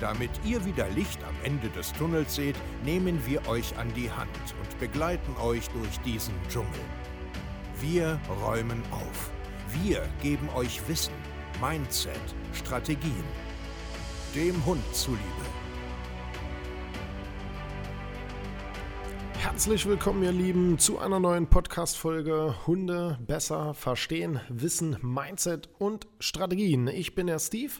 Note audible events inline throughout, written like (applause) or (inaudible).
Damit ihr wieder Licht am Ende des Tunnels seht, nehmen wir euch an die Hand und begleiten euch durch diesen Dschungel. Wir räumen auf. Wir geben euch Wissen, Mindset, Strategien. Dem Hund zuliebe. Herzlich willkommen, ihr Lieben, zu einer neuen Podcast-Folge Hunde besser verstehen, Wissen, Mindset und Strategien. Ich bin der Steve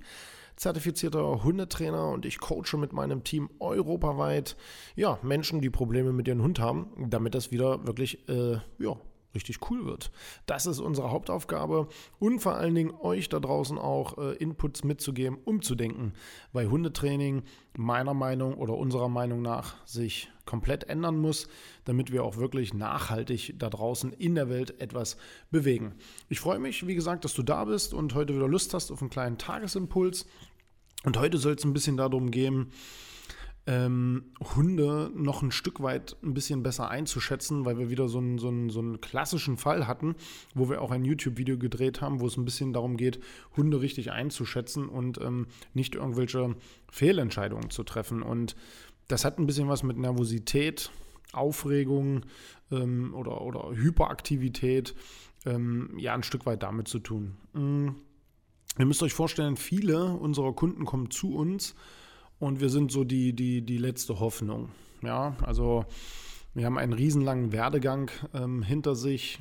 zertifizierter Hundetrainer und ich coache mit meinem Team europaweit ja, Menschen, die Probleme mit ihrem Hund haben, damit das wieder wirklich äh, ja, richtig cool wird. Das ist unsere Hauptaufgabe und vor allen Dingen euch da draußen auch äh, Inputs mitzugeben, umzudenken, weil Hundetraining meiner Meinung oder unserer Meinung nach sich komplett ändern muss, damit wir auch wirklich nachhaltig da draußen in der Welt etwas bewegen. Ich freue mich, wie gesagt, dass du da bist und heute wieder Lust hast auf einen kleinen Tagesimpuls. Und heute soll es ein bisschen darum gehen, ähm, Hunde noch ein Stück weit ein bisschen besser einzuschätzen, weil wir wieder so einen, so, einen, so einen klassischen Fall hatten, wo wir auch ein YouTube-Video gedreht haben, wo es ein bisschen darum geht, Hunde richtig einzuschätzen und ähm, nicht irgendwelche Fehlentscheidungen zu treffen. Und das hat ein bisschen was mit Nervosität, Aufregung ähm, oder, oder Hyperaktivität ähm, ja ein Stück weit damit zu tun. Mhm. Ihr müsst euch vorstellen, viele unserer Kunden kommen zu uns und wir sind so die, die, die letzte Hoffnung. Ja, also wir haben einen riesenlangen Werdegang ähm, hinter sich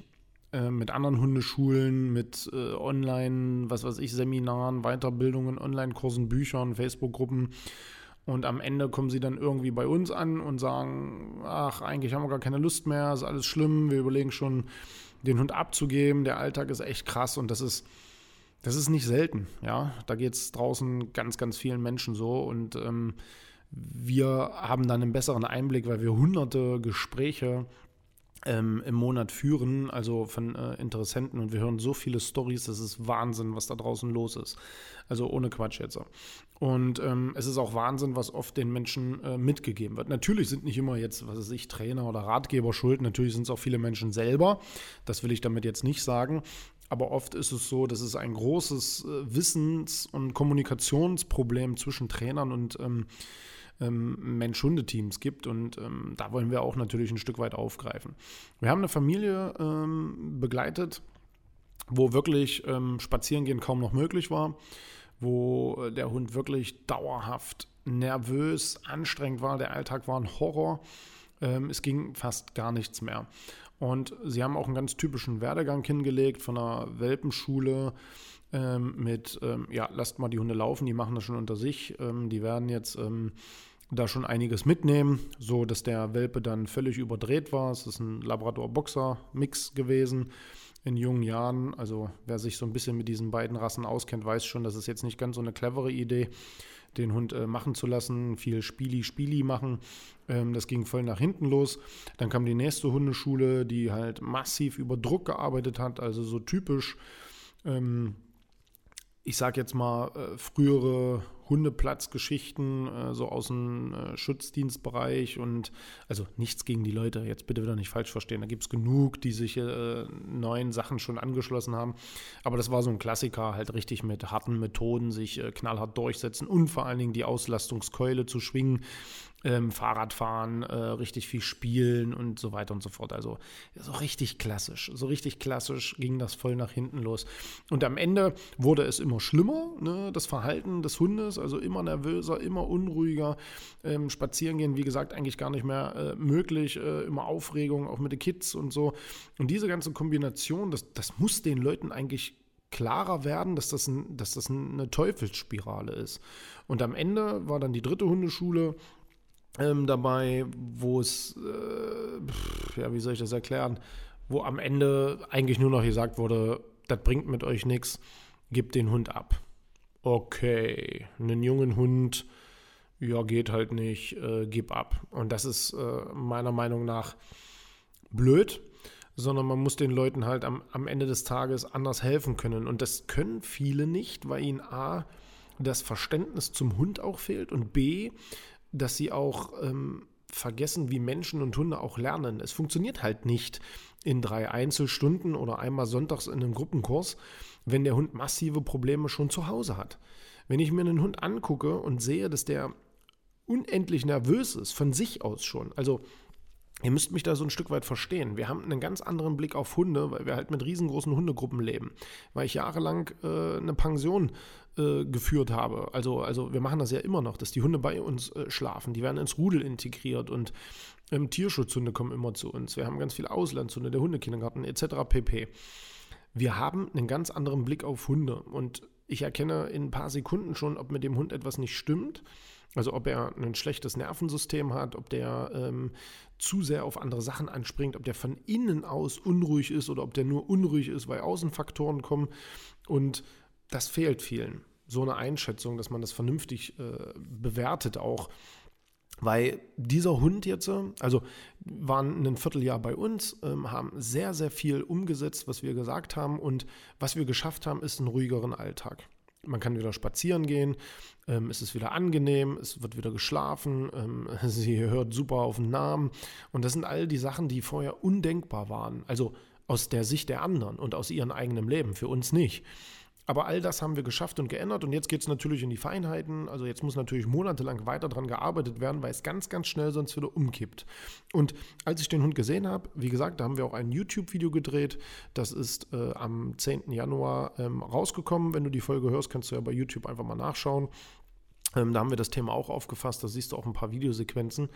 äh, mit anderen Hundeschulen, mit äh, Online, was weiß ich, Seminaren, Weiterbildungen, Online-Kursen, Büchern, Facebook-Gruppen. Und am Ende kommen sie dann irgendwie bei uns an und sagen, ach, eigentlich haben wir gar keine Lust mehr, ist alles schlimm, wir überlegen schon, den Hund abzugeben, der Alltag ist echt krass und das ist das ist nicht selten, ja. Da geht es draußen ganz, ganz vielen Menschen so und ähm, wir haben dann einen besseren Einblick, weil wir hunderte Gespräche ähm, im Monat führen, also von äh, Interessenten und wir hören so viele Stories, das ist Wahnsinn, was da draußen los ist. Also ohne Quatsch jetzt. Und ähm, es ist auch Wahnsinn, was oft den Menschen äh, mitgegeben wird. Natürlich sind nicht immer jetzt, was weiß ich, Trainer oder Ratgeber schuld, natürlich sind es auch viele Menschen selber. Das will ich damit jetzt nicht sagen. Aber oft ist es so, dass es ein großes äh, Wissens- und Kommunikationsproblem zwischen Trainern und ähm, ähm, Mensch-Hunde-Teams gibt. Und ähm, da wollen wir auch natürlich ein Stück weit aufgreifen. Wir haben eine Familie ähm, begleitet, wo wirklich ähm, Spazierengehen kaum noch möglich war, wo der Hund wirklich dauerhaft nervös, anstrengend war. Der Alltag war ein Horror. Ähm, es ging fast gar nichts mehr. Und sie haben auch einen ganz typischen Werdegang hingelegt von einer Welpenschule ähm, mit, ähm, ja, lasst mal die Hunde laufen, die machen das schon unter sich. Ähm, die werden jetzt ähm, da schon einiges mitnehmen, so dass der Welpe dann völlig überdreht war. Es ist ein Labrador-Boxer-Mix gewesen in jungen Jahren. Also wer sich so ein bisschen mit diesen beiden Rassen auskennt, weiß schon, das ist jetzt nicht ganz so eine clevere Idee den Hund äh, machen zu lassen, viel Spieli-Spieli machen. Ähm, das ging voll nach hinten los. Dann kam die nächste Hundeschule, die halt massiv über Druck gearbeitet hat, also so typisch. Ähm, ich sag jetzt mal, äh, frühere Hundeplatzgeschichten, äh, so aus dem äh, Schutzdienstbereich und also nichts gegen die Leute, jetzt bitte wieder nicht falsch verstehen. Da gibt es genug, die sich äh, neuen Sachen schon angeschlossen haben. Aber das war so ein Klassiker, halt richtig mit harten Methoden sich äh, knallhart durchsetzen und vor allen Dingen die Auslastungskeule zu schwingen ähm, Fahrradfahren, äh, richtig viel spielen und so weiter und so fort. Also so richtig klassisch, so richtig klassisch ging das voll nach hinten los. Und am Ende wurde es immer schlimmer, ne, das Verhalten des Hundes, also immer nervöser, immer unruhiger. Ähm, spazieren gehen, wie gesagt, eigentlich gar nicht mehr äh, möglich, äh, immer Aufregung, auch mit den Kids und so. Und diese ganze Kombination, das, das muss den Leuten eigentlich klarer werden, dass das, ein, dass das eine Teufelsspirale ist. Und am Ende war dann die dritte Hundeschule, ähm, dabei, wo es, äh, ja, wie soll ich das erklären, wo am Ende eigentlich nur noch gesagt wurde, das bringt mit euch nichts, gebt den Hund ab. Okay, einen jungen Hund, ja, geht halt nicht, äh, gib ab. Und das ist äh, meiner Meinung nach blöd, sondern man muss den Leuten halt am, am Ende des Tages anders helfen können. Und das können viele nicht, weil ihnen A, das Verständnis zum Hund auch fehlt und B, dass sie auch ähm, vergessen, wie Menschen und Hunde auch lernen. Es funktioniert halt nicht in drei Einzelstunden oder einmal sonntags in einem Gruppenkurs, wenn der Hund massive Probleme schon zu Hause hat. Wenn ich mir einen Hund angucke und sehe, dass der unendlich nervös ist, von sich aus schon, also Ihr müsst mich da so ein Stück weit verstehen. Wir haben einen ganz anderen Blick auf Hunde, weil wir halt mit riesengroßen Hundegruppen leben. Weil ich jahrelang äh, eine Pension äh, geführt habe. Also, also wir machen das ja immer noch, dass die Hunde bei uns äh, schlafen. Die werden ins Rudel integriert und ähm, Tierschutzhunde kommen immer zu uns. Wir haben ganz viele Auslandshunde, der Hundekindergarten etc. pp. Wir haben einen ganz anderen Blick auf Hunde und ich erkenne in ein paar Sekunden schon, ob mit dem Hund etwas nicht stimmt. Also ob er ein schlechtes Nervensystem hat, ob der ähm, zu sehr auf andere Sachen anspringt, ob der von innen aus unruhig ist oder ob der nur unruhig ist, weil Außenfaktoren kommen. Und das fehlt vielen. So eine Einschätzung, dass man das vernünftig äh, bewertet auch. Weil dieser Hund jetzt, also waren ein Vierteljahr bei uns, ähm, haben sehr, sehr viel umgesetzt, was wir gesagt haben. Und was wir geschafft haben, ist einen ruhigeren Alltag. Man kann wieder spazieren gehen, ähm, es ist wieder angenehm, es wird wieder geschlafen, ähm, (laughs) sie hört super auf den Namen. Und das sind all die Sachen, die vorher undenkbar waren. Also aus der Sicht der anderen und aus ihrem eigenen Leben, für uns nicht. Aber all das haben wir geschafft und geändert und jetzt geht es natürlich in die Feinheiten. Also jetzt muss natürlich monatelang weiter daran gearbeitet werden, weil es ganz, ganz schnell sonst wieder umkippt. Und als ich den Hund gesehen habe, wie gesagt, da haben wir auch ein YouTube-Video gedreht. Das ist äh, am 10. Januar ähm, rausgekommen. Wenn du die Folge hörst, kannst du ja bei YouTube einfach mal nachschauen. Ähm, da haben wir das Thema auch aufgefasst, da siehst du auch ein paar Videosequenzen.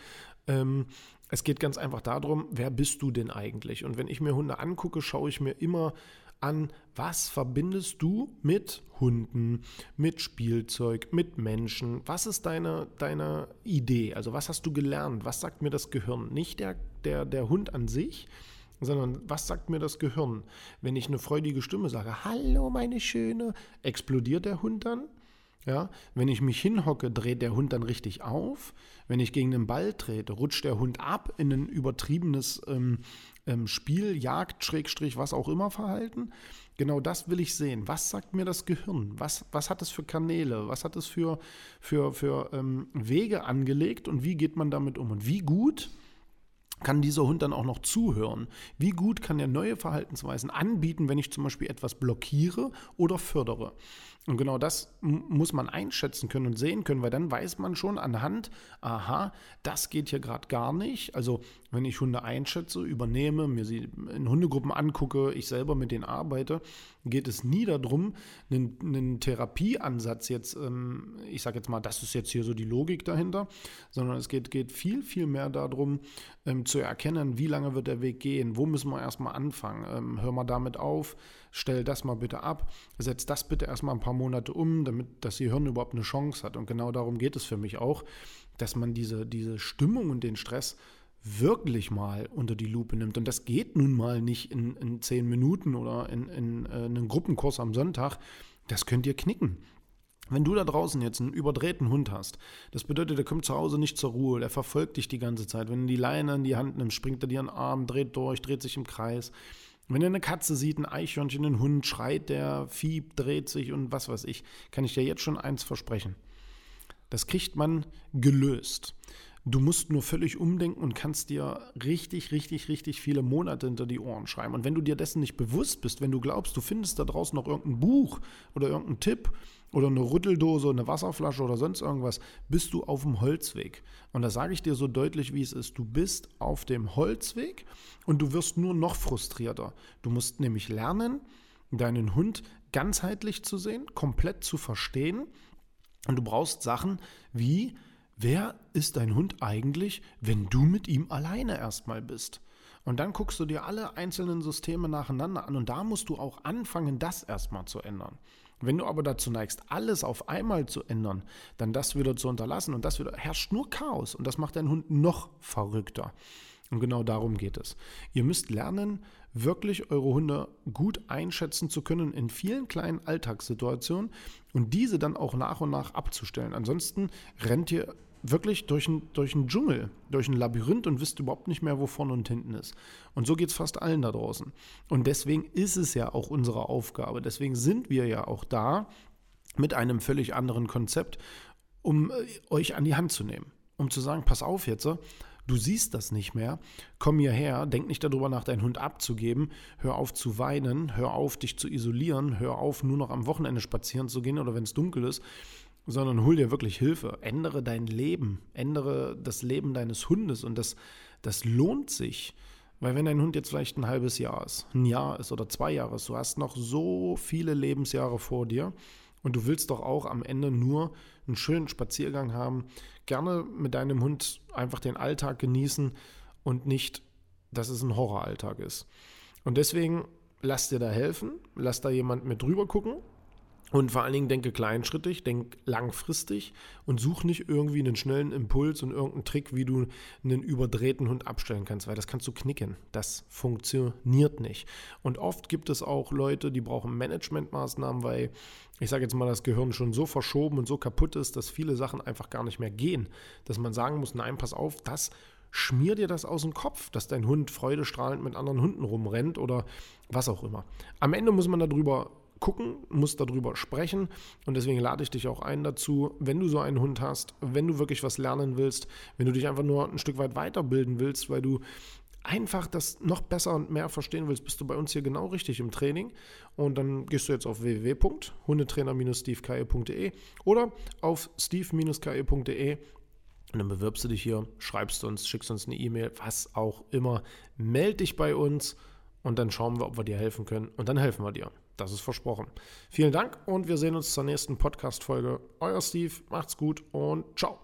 Ähm, es geht ganz einfach darum, wer bist du denn eigentlich? Und wenn ich mir Hunde angucke, schaue ich mir immer an, was verbindest du mit Hunden, mit Spielzeug, mit Menschen? Was ist deine, deine Idee? Also was hast du gelernt? Was sagt mir das Gehirn? Nicht der, der, der Hund an sich, sondern was sagt mir das Gehirn? Wenn ich eine freudige Stimme sage, hallo meine Schöne, explodiert der Hund dann? Ja, wenn ich mich hinhocke, dreht der Hund dann richtig auf. Wenn ich gegen den Ball trete, rutscht der Hund ab in ein übertriebenes ähm, ähm, Spiel, Jagd, Schrägstrich, was auch immer Verhalten. Genau das will ich sehen. Was sagt mir das Gehirn? Was, was hat es für Kanäle? Was hat es für, für, für ähm, Wege angelegt und wie geht man damit um? Und wie gut kann dieser Hund dann auch noch zuhören? Wie gut kann er neue Verhaltensweisen anbieten, wenn ich zum Beispiel etwas blockiere oder fördere? Und genau das muss man einschätzen können und sehen können, weil dann weiß man schon anhand, aha, das geht hier gerade gar nicht. Also wenn ich Hunde einschätze, übernehme, mir sie in Hundegruppen angucke, ich selber mit denen arbeite, geht es nie darum, einen, einen Therapieansatz jetzt, ähm, ich sage jetzt mal, das ist jetzt hier so die Logik dahinter, sondern es geht, geht viel, viel mehr darum, ähm, zu erkennen, wie lange wird der Weg gehen, wo müssen wir erstmal anfangen, ähm, hör mal damit auf, stell das mal bitte ab, setz das bitte erstmal ein paar Monate um, damit das Gehirn überhaupt eine Chance hat. Und genau darum geht es für mich auch, dass man diese, diese Stimmung und den Stress wirklich mal unter die Lupe nimmt. Und das geht nun mal nicht in, in zehn Minuten oder in, in, in äh, einem Gruppenkurs am Sonntag. Das könnt ihr knicken. Wenn du da draußen jetzt einen überdrehten Hund hast, das bedeutet, der kommt zu Hause nicht zur Ruhe, der verfolgt dich die ganze Zeit. Wenn du die Leine in die Hand nimmst, springt er dir einen Arm, dreht durch, dreht sich im Kreis. Wenn er eine Katze sieht, ein Eichhörnchen, einen Hund, schreit der, fiebt, dreht sich und was weiß ich, kann ich dir jetzt schon eins versprechen. Das kriegt man gelöst. Du musst nur völlig umdenken und kannst dir richtig, richtig, richtig viele Monate hinter die Ohren schreiben. Und wenn du dir dessen nicht bewusst bist, wenn du glaubst, du findest da draußen noch irgendein Buch oder irgendeinen Tipp oder eine Rütteldose, eine Wasserflasche oder sonst irgendwas, bist du auf dem Holzweg. Und da sage ich dir so deutlich, wie es ist. Du bist auf dem Holzweg und du wirst nur noch frustrierter. Du musst nämlich lernen, deinen Hund ganzheitlich zu sehen, komplett zu verstehen. Und du brauchst Sachen wie wer ist dein Hund eigentlich, wenn du mit ihm alleine erstmal bist? Und dann guckst du dir alle einzelnen Systeme nacheinander an und da musst du auch anfangen, das erstmal zu ändern. Wenn du aber dazu neigst, alles auf einmal zu ändern, dann das wieder zu unterlassen und das wieder herrscht nur Chaos und das macht deinen Hund noch verrückter. Und genau darum geht es. Ihr müsst lernen, wirklich eure Hunde gut einschätzen zu können in vielen kleinen Alltagssituationen und diese dann auch nach und nach abzustellen. Ansonsten rennt ihr wirklich durch einen durch Dschungel, durch ein Labyrinth und wisst überhaupt nicht mehr, wo vorne und hinten ist. Und so geht es fast allen da draußen. Und deswegen ist es ja auch unsere Aufgabe. Deswegen sind wir ja auch da mit einem völlig anderen Konzept, um äh, euch an die Hand zu nehmen. Um zu sagen, pass auf jetzt, du siehst das nicht mehr, komm hierher, denk nicht darüber nach, deinen Hund abzugeben, hör auf zu weinen, hör auf, dich zu isolieren, hör auf, nur noch am Wochenende spazieren zu gehen oder wenn es dunkel ist, sondern hol dir wirklich Hilfe. Ändere dein Leben, ändere das Leben deines Hundes und das, das lohnt sich. Weil wenn dein Hund jetzt vielleicht ein halbes Jahr ist, ein Jahr ist oder zwei Jahre ist, du hast noch so viele Lebensjahre vor dir und du willst doch auch am Ende nur einen schönen Spaziergang haben, gerne mit deinem Hund einfach den Alltag genießen und nicht, dass es ein Horroralltag ist. Und deswegen lass dir da helfen, lass da jemand mit drüber gucken und vor allen Dingen denke kleinschrittig, denk langfristig und such nicht irgendwie einen schnellen Impuls und irgendeinen Trick, wie du einen überdrehten Hund abstellen kannst, weil das kannst du knicken. Das funktioniert nicht. Und oft gibt es auch Leute, die brauchen Managementmaßnahmen, weil ich sage jetzt mal, das Gehirn schon so verschoben und so kaputt ist, dass viele Sachen einfach gar nicht mehr gehen. Dass man sagen muss, nein, pass auf, das schmier dir das aus dem Kopf, dass dein Hund freudestrahlend mit anderen Hunden rumrennt oder was auch immer. Am Ende muss man darüber gucken, musst darüber sprechen und deswegen lade ich dich auch ein dazu, wenn du so einen Hund hast, wenn du wirklich was lernen willst, wenn du dich einfach nur ein Stück weit weiterbilden willst, weil du einfach das noch besser und mehr verstehen willst, bist du bei uns hier genau richtig im Training. Und dann gehst du jetzt auf www.hundetrainer-stevekaye.de oder auf steve-kaye.de und dann bewirbst du dich hier, schreibst uns, schickst uns eine E-Mail, was auch immer. Meld dich bei uns und dann schauen wir, ob wir dir helfen können. Und dann helfen wir dir. Das ist versprochen. Vielen Dank und wir sehen uns zur nächsten Podcast-Folge. Euer Steve, macht's gut und ciao.